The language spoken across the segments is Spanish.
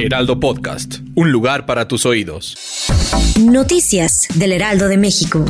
Heraldo Podcast, un lugar para tus oídos. Noticias del Heraldo de México.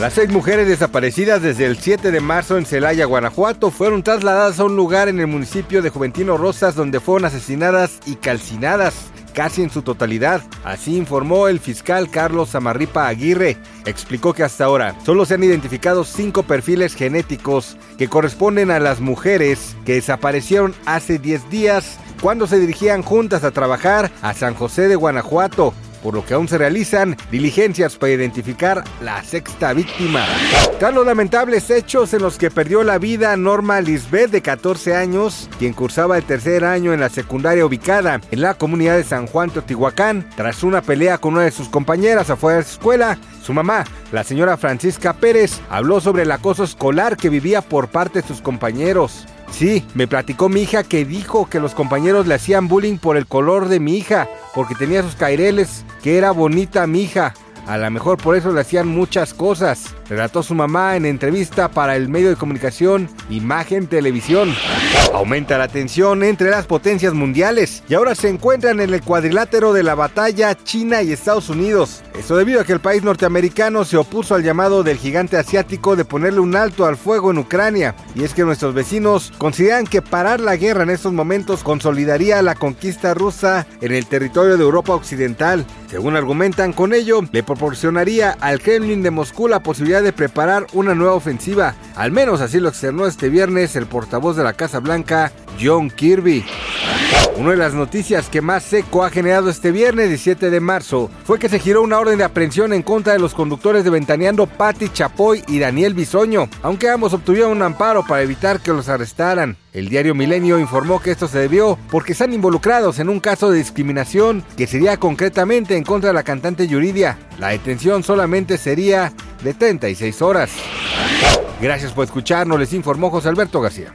Las seis mujeres desaparecidas desde el 7 de marzo en Celaya, Guanajuato, fueron trasladadas a un lugar en el municipio de Juventino Rosas donde fueron asesinadas y calcinadas casi en su totalidad. Así informó el fiscal Carlos Amarripa Aguirre. Explicó que hasta ahora solo se han identificado cinco perfiles genéticos que corresponden a las mujeres que desaparecieron hace 10 días cuando se dirigían juntas a trabajar a San José de Guanajuato por lo que aún se realizan diligencias para identificar la sexta víctima. Tras los lamentables hechos en los que perdió la vida Norma Lisbeth de 14 años, quien cursaba el tercer año en la secundaria ubicada en la comunidad de San Juan Teotihuacán, tras una pelea con una de sus compañeras afuera de su escuela, su mamá, la señora Francisca Pérez, habló sobre el acoso escolar que vivía por parte de sus compañeros. Sí, me platicó mi hija que dijo que los compañeros le hacían bullying por el color de mi hija, porque tenía sus caireles, que era bonita mi hija. A lo mejor por eso le hacían muchas cosas, relató su mamá en entrevista para el medio de comunicación Imagen Televisión. Aumenta la tensión entre las potencias mundiales y ahora se encuentran en el cuadrilátero de la batalla China y Estados Unidos. Esto debido a que el país norteamericano se opuso al llamado del gigante asiático de ponerle un alto al fuego en Ucrania. Y es que nuestros vecinos consideran que parar la guerra en estos momentos consolidaría la conquista rusa en el territorio de Europa Occidental. Según argumentan con ello, le proporcionaría al Kremlin de Moscú la posibilidad de preparar una nueva ofensiva. Al menos así lo externó este viernes el portavoz de la Casa Blanca, John Kirby. Una de las noticias que más seco ha generado este viernes 17 de marzo fue que se giró una orden de aprehensión en contra de los conductores de Ventaneando Patti Chapoy y Daniel Bisoño, aunque ambos obtuvieron un amparo para evitar que los arrestaran. El diario Milenio informó que esto se debió porque están involucrados en un caso de discriminación que sería concretamente en contra de la cantante Yuridia. La detención solamente sería de 36 horas. Gracias por escucharnos, les informó José Alberto García.